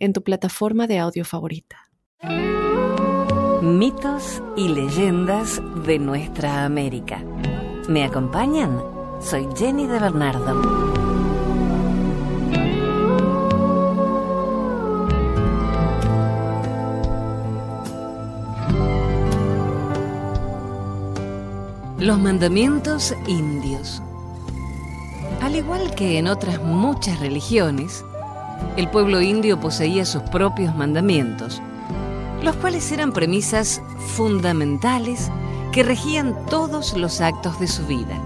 en tu plataforma de audio favorita. Mitos y leyendas de nuestra América. ¿Me acompañan? Soy Jenny de Bernardo. Los mandamientos indios. Al igual que en otras muchas religiones, el pueblo indio poseía sus propios mandamientos, los cuales eran premisas fundamentales que regían todos los actos de su vida.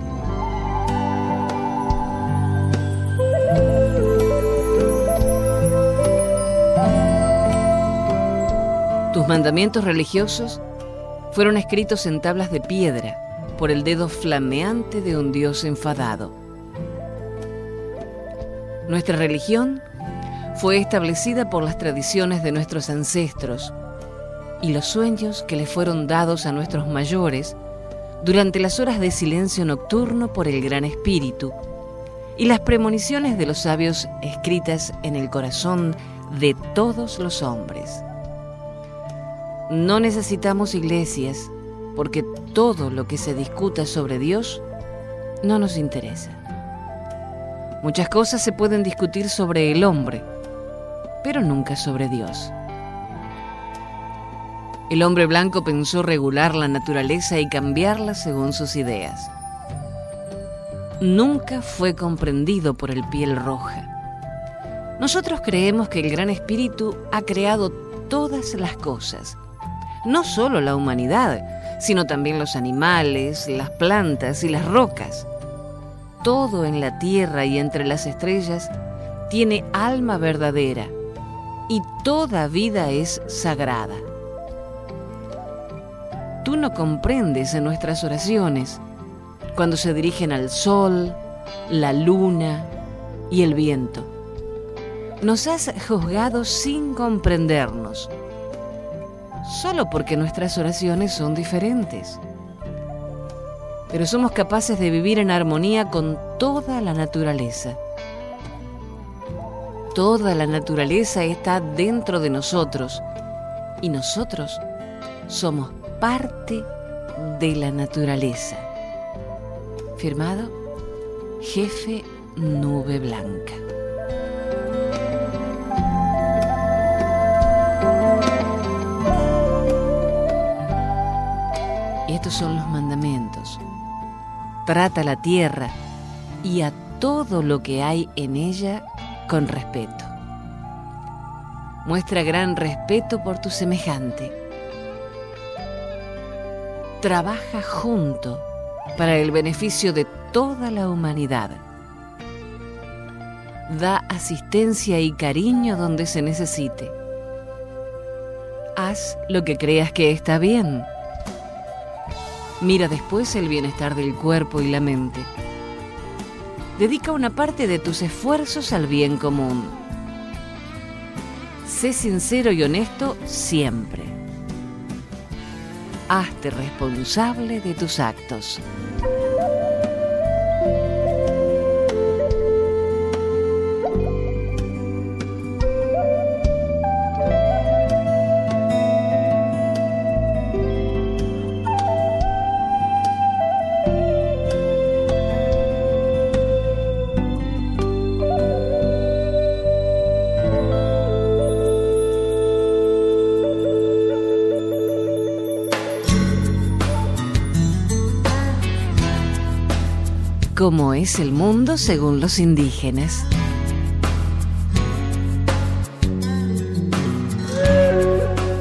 Tus mandamientos religiosos fueron escritos en tablas de piedra por el dedo flameante de un dios enfadado. Nuestra religión fue establecida por las tradiciones de nuestros ancestros y los sueños que le fueron dados a nuestros mayores durante las horas de silencio nocturno por el Gran Espíritu y las premoniciones de los sabios escritas en el corazón de todos los hombres. No necesitamos iglesias porque todo lo que se discuta sobre Dios no nos interesa. Muchas cosas se pueden discutir sobre el hombre, pero nunca sobre Dios. El hombre blanco pensó regular la naturaleza y cambiarla según sus ideas. Nunca fue comprendido por el piel roja. Nosotros creemos que el Gran Espíritu ha creado todas las cosas, no solo la humanidad, sino también los animales, las plantas y las rocas. Todo en la tierra y entre las estrellas tiene alma verdadera y toda vida es sagrada. Tú no comprendes en nuestras oraciones cuando se dirigen al sol, la luna y el viento. Nos has juzgado sin comprendernos solo porque nuestras oraciones son diferentes. Pero somos capaces de vivir en armonía con toda la naturaleza. Toda la naturaleza está dentro de nosotros y nosotros somos parte de la naturaleza. Firmado Jefe Nube Blanca. Estos son los mandamientos. Trata la tierra y a todo lo que hay en ella con respeto. Muestra gran respeto por tu semejante. Trabaja junto para el beneficio de toda la humanidad. Da asistencia y cariño donde se necesite. Haz lo que creas que está bien Mira después el bienestar del cuerpo y la mente. Dedica una parte de tus esfuerzos al bien común. Sé sincero y honesto siempre. Hazte responsable de tus actos. Cómo es el mundo según los indígenas.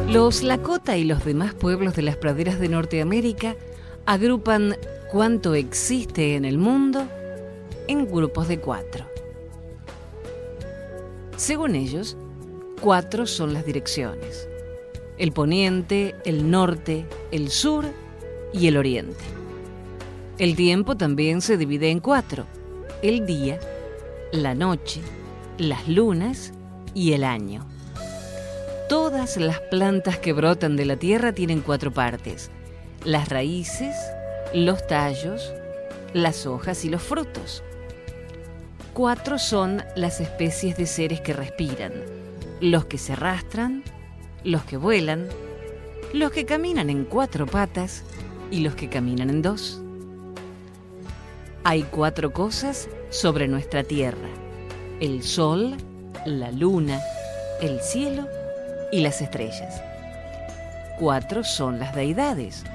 Los Lakota y los demás pueblos de las praderas de Norteamérica agrupan cuánto existe en el mundo en grupos de cuatro. Según ellos, cuatro son las direcciones. El poniente, el norte, el sur y el oriente. El tiempo también se divide en cuatro. El día, la noche, las lunas y el año. Todas las plantas que brotan de la tierra tienen cuatro partes. Las raíces, los tallos, las hojas y los frutos. Cuatro son las especies de seres que respiran. Los que se arrastran, los que vuelan, los que caminan en cuatro patas y los que caminan en dos. Hay cuatro cosas sobre nuestra tierra. El sol, la luna, el cielo y las estrellas. Cuatro son las deidades,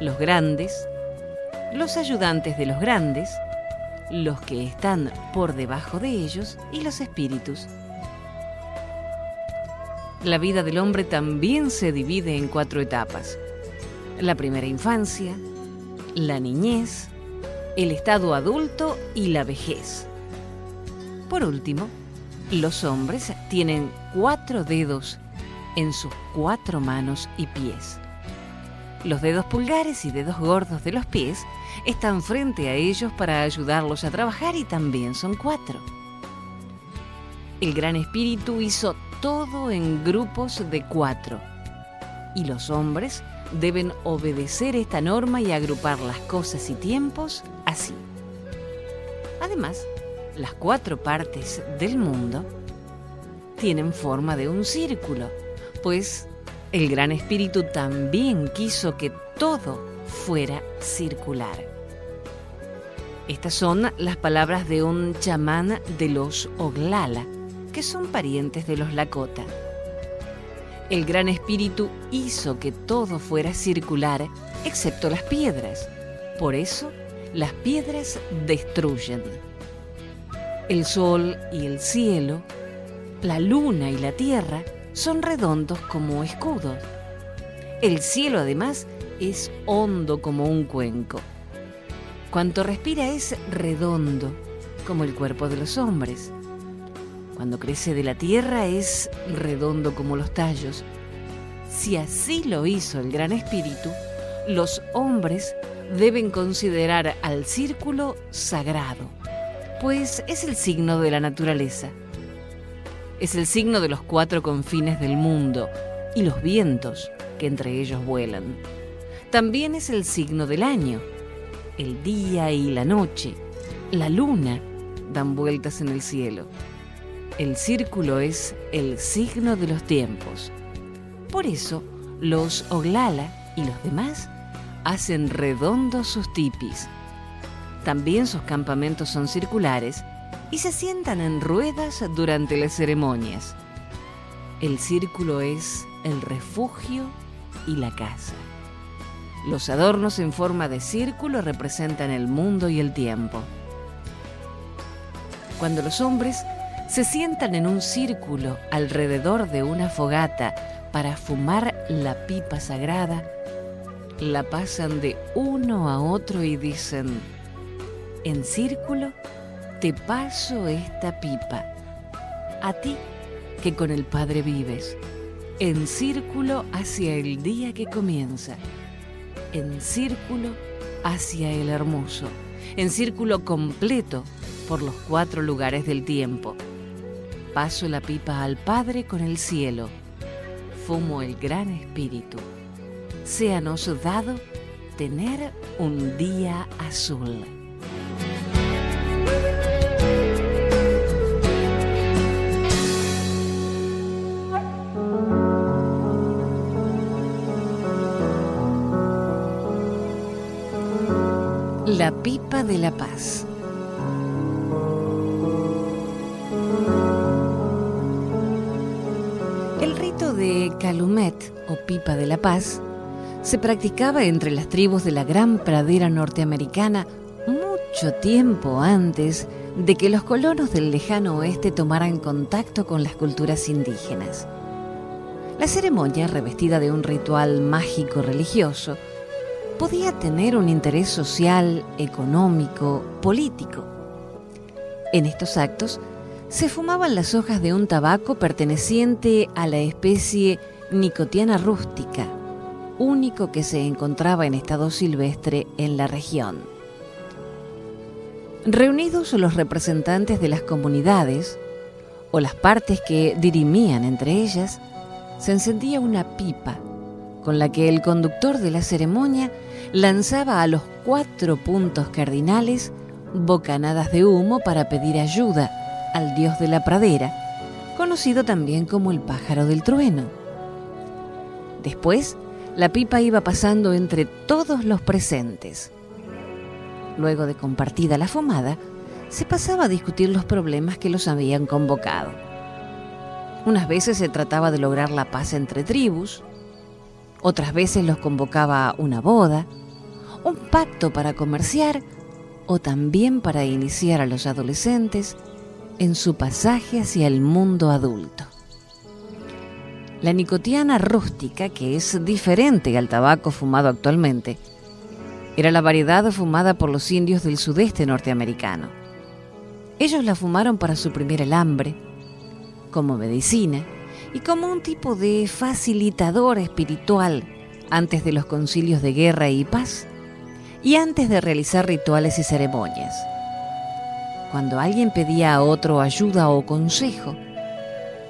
los grandes, los ayudantes de los grandes, los que están por debajo de ellos y los espíritus. La vida del hombre también se divide en cuatro etapas. La primera infancia, la niñez, el estado adulto y la vejez. Por último, los hombres tienen cuatro dedos en sus cuatro manos y pies. Los dedos pulgares y dedos gordos de los pies están frente a ellos para ayudarlos a trabajar y también son cuatro. El Gran Espíritu hizo todo en grupos de cuatro y los hombres deben obedecer esta norma y agrupar las cosas y tiempos así. Además, las cuatro partes del mundo tienen forma de un círculo, pues el Gran Espíritu también quiso que todo fuera circular. Estas son las palabras de un chamán de los Oglala, que son parientes de los Lakota. El Gran Espíritu hizo que todo fuera circular, excepto las piedras. Por eso, las piedras destruyen. El sol y el cielo, la luna y la tierra son redondos como escudos. El cielo además es hondo como un cuenco. Cuanto respira es redondo como el cuerpo de los hombres. Cuando crece de la tierra es redondo como los tallos. Si así lo hizo el Gran Espíritu, los hombres deben considerar al círculo sagrado pues es el signo de la naturaleza. Es el signo de los cuatro confines del mundo y los vientos que entre ellos vuelan. También es el signo del año. El día y la noche, la luna dan vueltas en el cielo. El círculo es el signo de los tiempos. Por eso, los Oglala y los demás hacen redondos sus tipis también sus campamentos son circulares y se sientan en ruedas durante las ceremonias. El círculo es el refugio y la casa. Los adornos en forma de círculo representan el mundo y el tiempo. Cuando los hombres se sientan en un círculo alrededor de una fogata para fumar la pipa sagrada, la pasan de uno a otro y dicen, en círculo, te paso esta pipa. A ti que con el Padre vives, en círculo hacia el día que comienza, en círculo hacia el hermoso, en círculo completo por los cuatro lugares del tiempo. Paso la pipa al Padre con el cielo, fumo el gran espíritu. Séanos dado tener un día azul. La pipa de la paz. El rito de Calumet o pipa de la paz se practicaba entre las tribus de la gran pradera norteamericana mucho tiempo antes de que los colonos del lejano oeste tomaran contacto con las culturas indígenas. La ceremonia, revestida de un ritual mágico religioso, podía tener un interés social, económico, político. En estos actos se fumaban las hojas de un tabaco perteneciente a la especie Nicotiana rústica, único que se encontraba en estado silvestre en la región. Reunidos los representantes de las comunidades, o las partes que dirimían entre ellas, se encendía una pipa con la que el conductor de la ceremonia lanzaba a los cuatro puntos cardinales bocanadas de humo para pedir ayuda al dios de la pradera, conocido también como el pájaro del trueno. Después, la pipa iba pasando entre todos los presentes. Luego de compartida la fumada, se pasaba a discutir los problemas que los habían convocado. Unas veces se trataba de lograr la paz entre tribus, otras veces los convocaba una boda, un pacto para comerciar o también para iniciar a los adolescentes en su pasaje hacia el mundo adulto. La nicotiana rústica, que es diferente al tabaco fumado actualmente, era la variedad fumada por los indios del sudeste norteamericano. Ellos la fumaron para suprimir el hambre, como medicina y como un tipo de facilitador espiritual antes de los concilios de guerra y paz y antes de realizar rituales y ceremonias. Cuando alguien pedía a otro ayuda o consejo,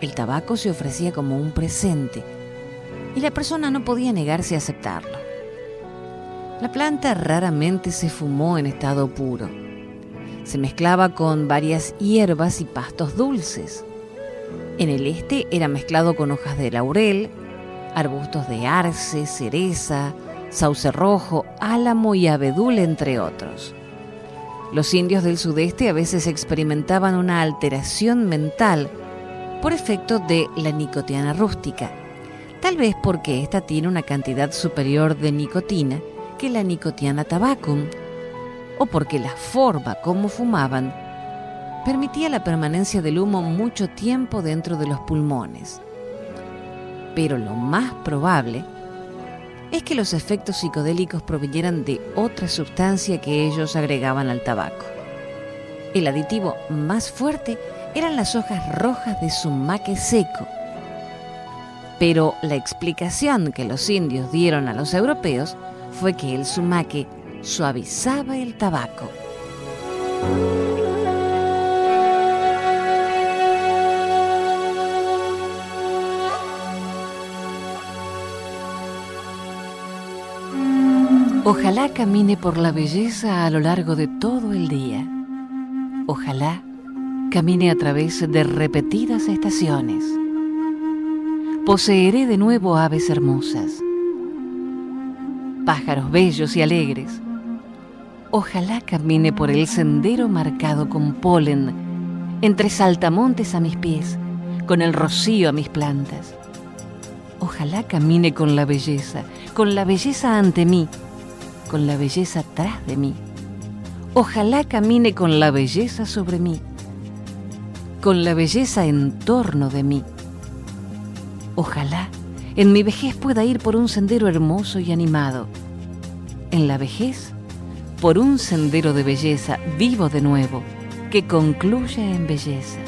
el tabaco se ofrecía como un presente y la persona no podía negarse a aceptarlo. La planta raramente se fumó en estado puro. Se mezclaba con varias hierbas y pastos dulces. En el este era mezclado con hojas de laurel, arbustos de arce, cereza, sauce rojo, álamo y abedul, entre otros. Los indios del sudeste a veces experimentaban una alteración mental por efecto de la nicotiana rústica, tal vez porque ésta tiene una cantidad superior de nicotina que la nicotiana tabacum, o porque la forma como fumaban permitía la permanencia del humo mucho tiempo dentro de los pulmones. Pero lo más probable es que los efectos psicodélicos provinieran de otra sustancia que ellos agregaban al tabaco. El aditivo más fuerte eran las hojas rojas de sumaque seco. Pero la explicación que los indios dieron a los europeos fue que el sumaque suavizaba el tabaco. Ojalá camine por la belleza a lo largo de todo el día. Ojalá camine a través de repetidas estaciones. Poseeré de nuevo aves hermosas, pájaros bellos y alegres. Ojalá camine por el sendero marcado con polen, entre saltamontes a mis pies, con el rocío a mis plantas. Ojalá camine con la belleza, con la belleza ante mí, con la belleza tras de mí. Ojalá camine con la belleza sobre mí, con la belleza en torno de mí. Ojalá en mi vejez pueda ir por un sendero hermoso y animado. En la vejez, por un sendero de belleza vivo de nuevo, que concluya en belleza,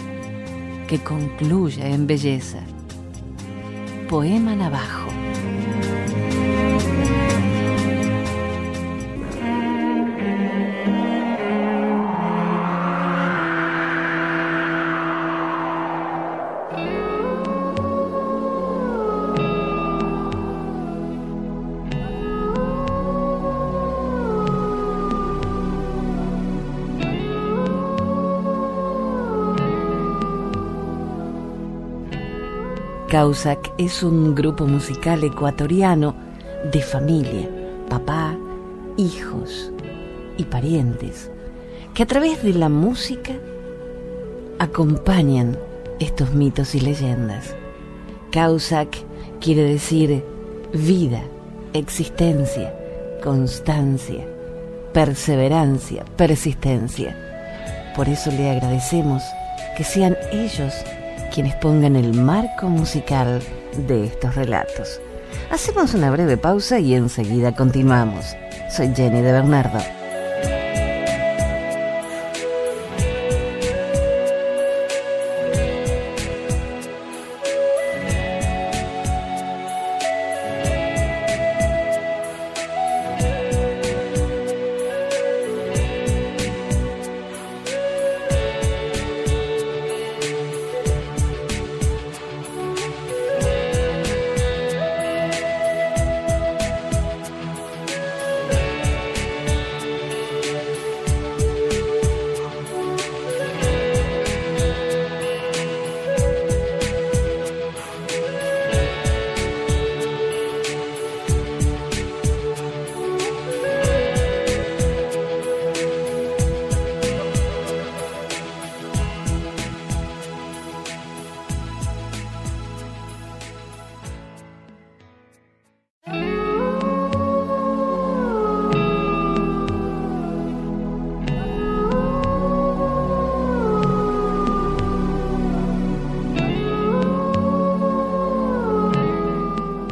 que concluya en belleza. Poema Navajo. Causac es un grupo musical ecuatoriano de familia, papá, hijos y parientes, que a través de la música acompañan estos mitos y leyendas. Causac quiere decir vida, existencia, constancia, perseverancia, persistencia. Por eso le agradecemos que sean ellos quienes pongan el marco musical de estos relatos. Hacemos una breve pausa y enseguida continuamos. Soy Jenny de Bernardo.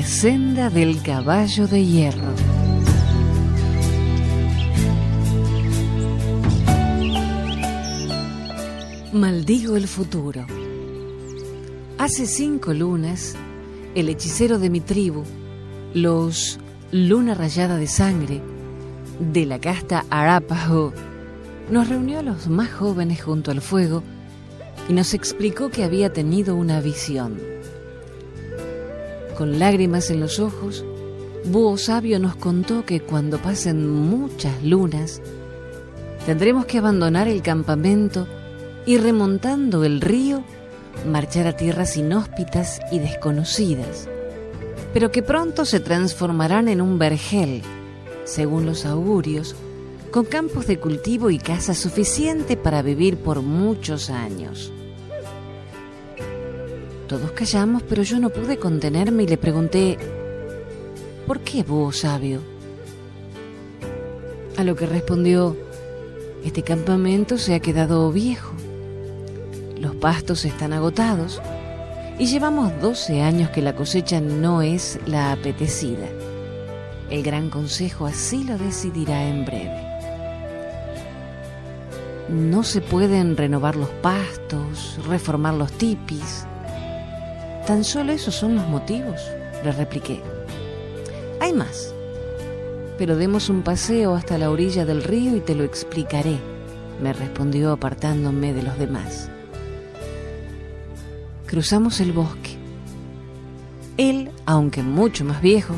La senda del caballo de hierro. Maldigo el futuro. Hace cinco lunas, el hechicero de mi tribu, los Luna Rayada de Sangre, de la casta Arapaho, nos reunió a los más jóvenes junto al fuego y nos explicó que había tenido una visión con lágrimas en los ojos, Búho Sabio nos contó que cuando pasen muchas lunas, tendremos que abandonar el campamento y remontando el río, marchar a tierras inhóspitas y desconocidas, pero que pronto se transformarán en un vergel, según los augurios, con campos de cultivo y casa suficiente para vivir por muchos años. Todos callamos, pero yo no pude contenerme y le pregunté, ¿por qué búho sabio? A lo que respondió, este campamento se ha quedado viejo, los pastos están agotados y llevamos 12 años que la cosecha no es la apetecida. El gran consejo así lo decidirá en breve. No se pueden renovar los pastos, reformar los tipis, Tan solo esos son los motivos, le repliqué. Hay más, pero demos un paseo hasta la orilla del río y te lo explicaré, me respondió apartándome de los demás. Cruzamos el bosque. Él, aunque mucho más viejo,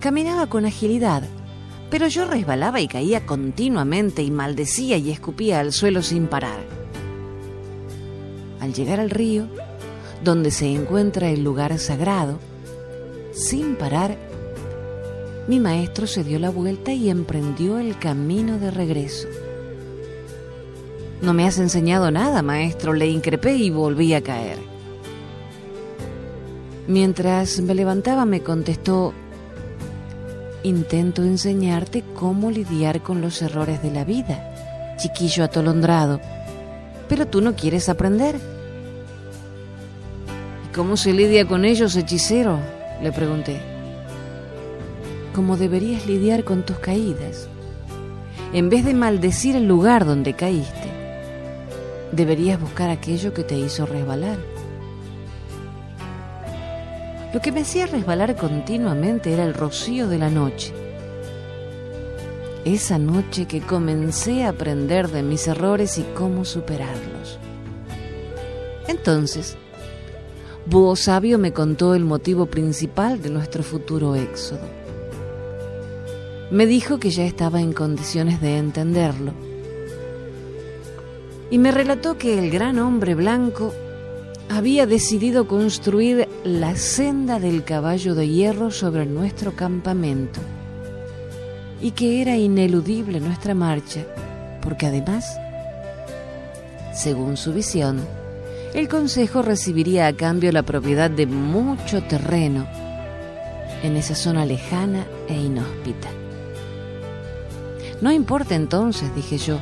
caminaba con agilidad, pero yo resbalaba y caía continuamente y maldecía y escupía al suelo sin parar. Al llegar al río, donde se encuentra el lugar sagrado, sin parar, mi maestro se dio la vuelta y emprendió el camino de regreso. No me has enseñado nada, maestro, le increpé y volví a caer. Mientras me levantaba me contestó, intento enseñarte cómo lidiar con los errores de la vida, chiquillo atolondrado, pero tú no quieres aprender. ¿Cómo se lidia con ellos, hechicero? Le pregunté. ¿Cómo deberías lidiar con tus caídas. En vez de maldecir el lugar donde caíste, deberías buscar aquello que te hizo resbalar. Lo que me hacía resbalar continuamente era el rocío de la noche. Esa noche que comencé a aprender de mis errores y cómo superarlos. Entonces, Búho Sabio me contó el motivo principal de nuestro futuro éxodo. Me dijo que ya estaba en condiciones de entenderlo. Y me relató que el gran hombre blanco había decidido construir la senda del caballo de hierro sobre nuestro campamento y que era ineludible nuestra marcha, porque además, según su visión, el Consejo recibiría a cambio la propiedad de mucho terreno en esa zona lejana e inhóspita. No importa entonces, dije yo,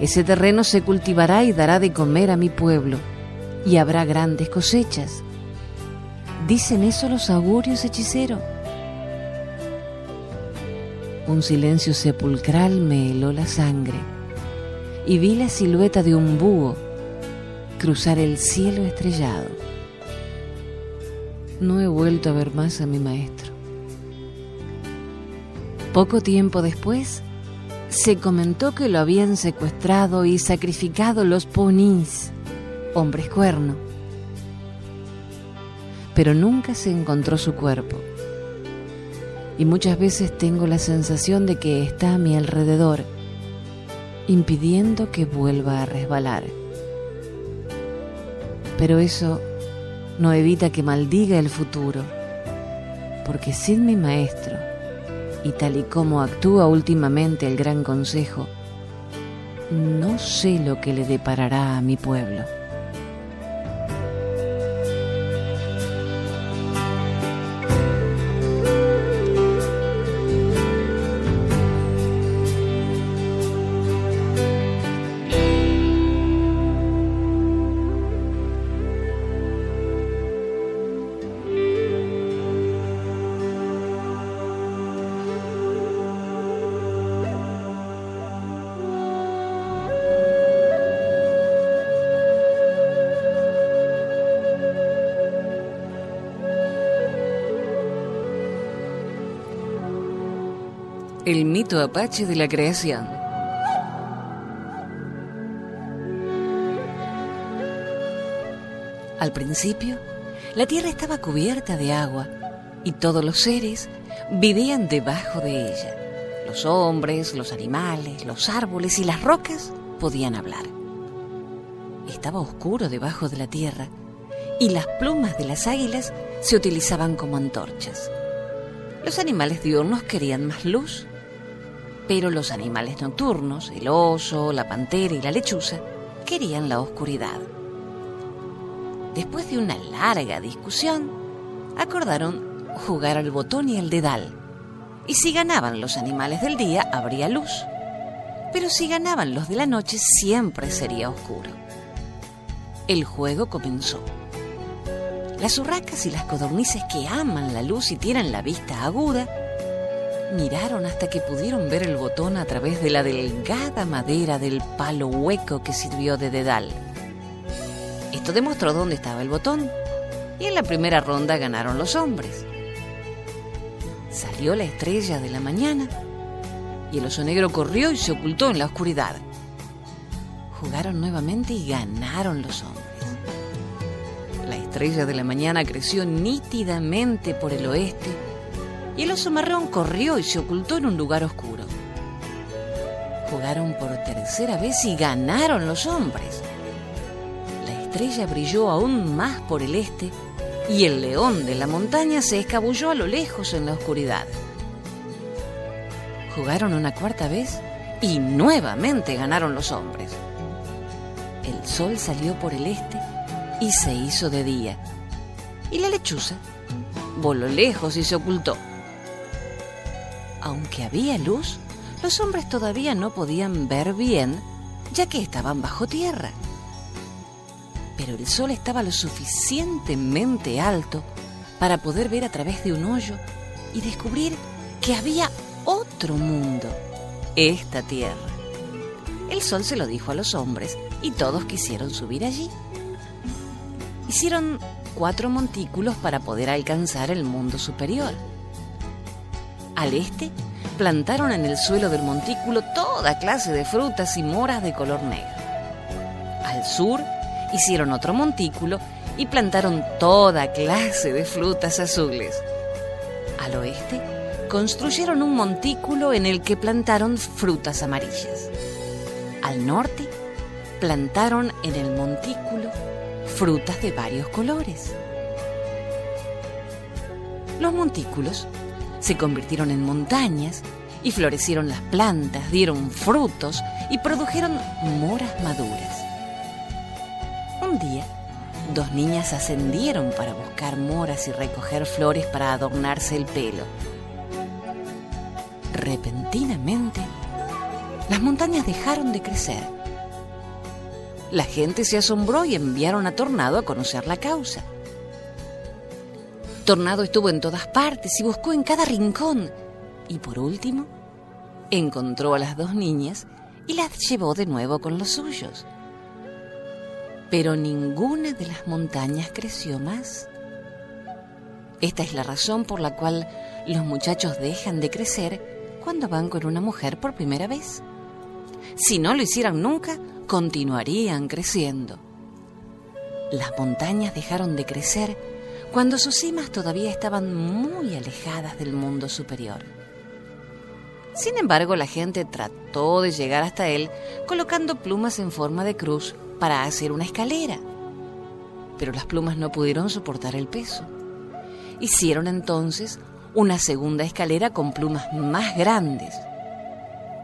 ese terreno se cultivará y dará de comer a mi pueblo, y habrá grandes cosechas. ¿Dicen eso los augurios, hechicero? Un silencio sepulcral me heló la sangre, y vi la silueta de un búho cruzar el cielo estrellado. No he vuelto a ver más a mi maestro. Poco tiempo después, se comentó que lo habían secuestrado y sacrificado los ponis, hombres cuerno. Pero nunca se encontró su cuerpo. Y muchas veces tengo la sensación de que está a mi alrededor, impidiendo que vuelva a resbalar pero eso no evita que maldiga el futuro. porque sin mi maestro, y tal y como actúa últimamente el Gran Consejo, no sé lo que le deparará a mi pueblo. El mito apache de la creación. Al principio, la tierra estaba cubierta de agua y todos los seres vivían debajo de ella. Los hombres, los animales, los árboles y las rocas podían hablar. Estaba oscuro debajo de la tierra y las plumas de las águilas se utilizaban como antorchas. Los animales diurnos querían más luz pero los animales nocturnos, el oso, la pantera y la lechuza, querían la oscuridad. Después de una larga discusión, acordaron jugar al botón y al dedal. Y si ganaban los animales del día, habría luz. Pero si ganaban los de la noche, siempre sería oscuro. El juego comenzó. Las urracas y las codornices que aman la luz y tienen la vista aguda, Miraron hasta que pudieron ver el botón a través de la delgada madera del palo hueco que sirvió de dedal. Esto demostró dónde estaba el botón, y en la primera ronda ganaron los hombres. Salió la estrella de la mañana, y el oso negro corrió y se ocultó en la oscuridad. Jugaron nuevamente y ganaron los hombres. La estrella de la mañana creció nítidamente por el oeste y el oso marrón corrió y se ocultó en un lugar oscuro. Jugaron por tercera vez y ganaron los hombres. La estrella brilló aún más por el este y el león de la montaña se escabulló a lo lejos en la oscuridad. Jugaron una cuarta vez y nuevamente ganaron los hombres. El sol salió por el este y se hizo de día. Y la lechuza voló lejos y se ocultó. Aunque había luz, los hombres todavía no podían ver bien, ya que estaban bajo tierra. Pero el sol estaba lo suficientemente alto para poder ver a través de un hoyo y descubrir que había otro mundo, esta tierra. El sol se lo dijo a los hombres y todos quisieron subir allí. Hicieron cuatro montículos para poder alcanzar el mundo superior. Al este, plantaron en el suelo del montículo toda clase de frutas y moras de color negro. Al sur, hicieron otro montículo y plantaron toda clase de frutas azules. Al oeste, construyeron un montículo en el que plantaron frutas amarillas. Al norte, plantaron en el montículo frutas de varios colores. Los montículos se convirtieron en montañas y florecieron las plantas, dieron frutos y produjeron moras maduras. Un día, dos niñas ascendieron para buscar moras y recoger flores para adornarse el pelo. Repentinamente, las montañas dejaron de crecer. La gente se asombró y enviaron a Tornado a conocer la causa. Tornado estuvo en todas partes y buscó en cada rincón. Y por último, encontró a las dos niñas y las llevó de nuevo con los suyos. Pero ninguna de las montañas creció más. Esta es la razón por la cual los muchachos dejan de crecer cuando van con una mujer por primera vez. Si no lo hicieran nunca, continuarían creciendo. Las montañas dejaron de crecer cuando sus cimas todavía estaban muy alejadas del mundo superior. Sin embargo, la gente trató de llegar hasta él colocando plumas en forma de cruz para hacer una escalera. Pero las plumas no pudieron soportar el peso. Hicieron entonces una segunda escalera con plumas más grandes,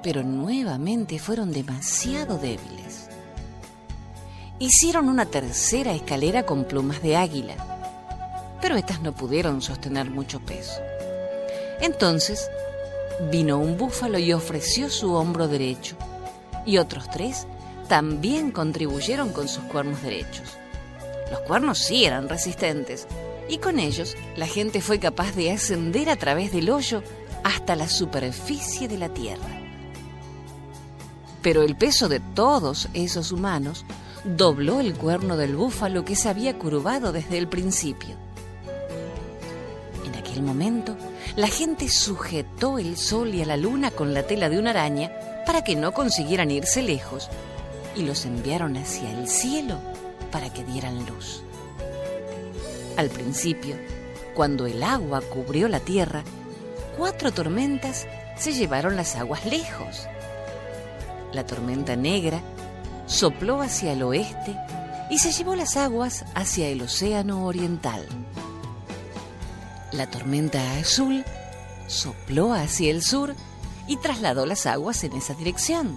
pero nuevamente fueron demasiado débiles. Hicieron una tercera escalera con plumas de águila, pero estas no pudieron sostener mucho peso. Entonces vino un búfalo y ofreció su hombro derecho, y otros tres también contribuyeron con sus cuernos derechos. Los cuernos sí eran resistentes, y con ellos la gente fue capaz de ascender a través del hoyo hasta la superficie de la tierra. Pero el peso de todos esos humanos dobló el cuerno del búfalo que se había curvado desde el principio. Momento, la gente sujetó el sol y a la luna con la tela de una araña para que no consiguieran irse lejos y los enviaron hacia el cielo para que dieran luz. Al principio, cuando el agua cubrió la tierra, cuatro tormentas se llevaron las aguas lejos. La tormenta negra sopló hacia el oeste y se llevó las aguas hacia el océano oriental. La tormenta azul sopló hacia el sur y trasladó las aguas en esa dirección.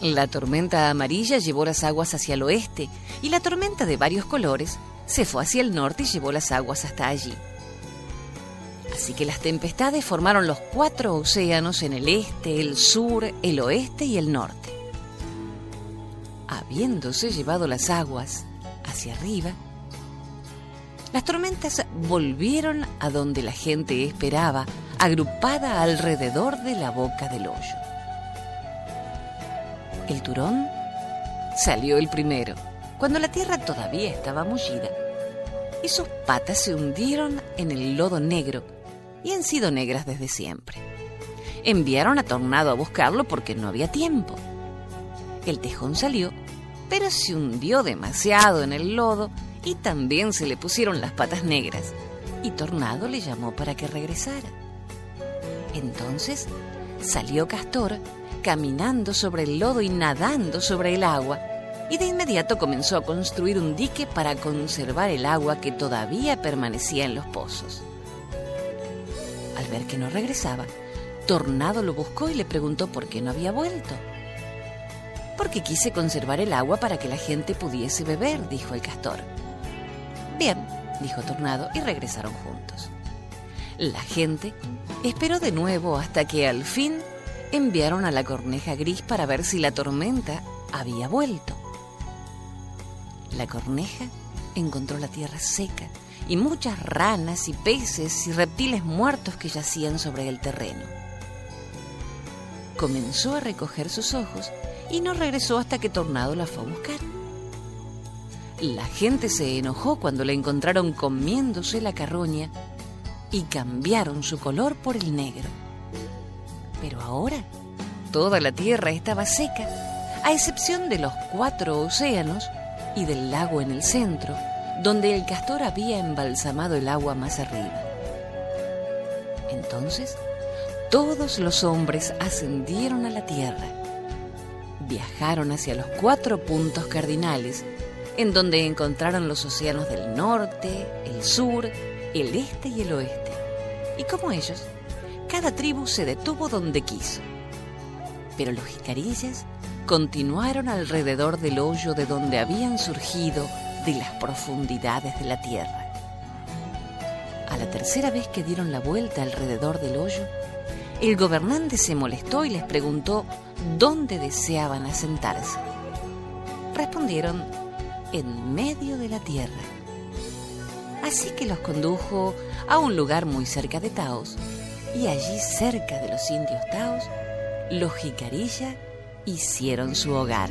La tormenta amarilla llevó las aguas hacia el oeste y la tormenta de varios colores se fue hacia el norte y llevó las aguas hasta allí. Así que las tempestades formaron los cuatro océanos en el este, el sur, el oeste y el norte. Habiéndose llevado las aguas hacia arriba, las tormentas volvieron a donde la gente esperaba, agrupada alrededor de la boca del hoyo. El turón salió el primero cuando la tierra todavía estaba mullida, y sus patas se hundieron en el lodo negro y han sido negras desde siempre. Enviaron a Tornado a buscarlo porque no había tiempo. El tejón salió, pero se hundió demasiado en el lodo y también se le pusieron las patas negras, y Tornado le llamó para que regresara. Entonces salió Castor caminando sobre el lodo y nadando sobre el agua, y de inmediato comenzó a construir un dique para conservar el agua que todavía permanecía en los pozos. Al ver que no regresaba, Tornado lo buscó y le preguntó por qué no había vuelto. Porque quise conservar el agua para que la gente pudiese beber, dijo el castor. Bien, dijo Tornado, y regresaron juntos. La gente esperó de nuevo hasta que al fin enviaron a la corneja gris para ver si la tormenta había vuelto. La corneja encontró la tierra seca y muchas ranas y peces y reptiles muertos que yacían sobre el terreno. Comenzó a recoger sus ojos y no regresó hasta que Tornado la fue a buscar. La gente se enojó cuando la encontraron comiéndose la carroña y cambiaron su color por el negro. Pero ahora toda la tierra estaba seca, a excepción de los cuatro océanos y del lago en el centro, donde el castor había embalsamado el agua más arriba. Entonces, todos los hombres ascendieron a la tierra, viajaron hacia los cuatro puntos cardinales, en donde encontraron los océanos del norte, el sur, el este y el oeste. Y como ellos, cada tribu se detuvo donde quiso. Pero los jicarillas continuaron alrededor del hoyo de donde habían surgido de las profundidades de la tierra. A la tercera vez que dieron la vuelta alrededor del hoyo, el gobernante se molestó y les preguntó dónde deseaban asentarse. Respondieron, en medio de la tierra. Así que los condujo a un lugar muy cerca de Taos, y allí cerca de los indios Taos, los jicarilla hicieron su hogar.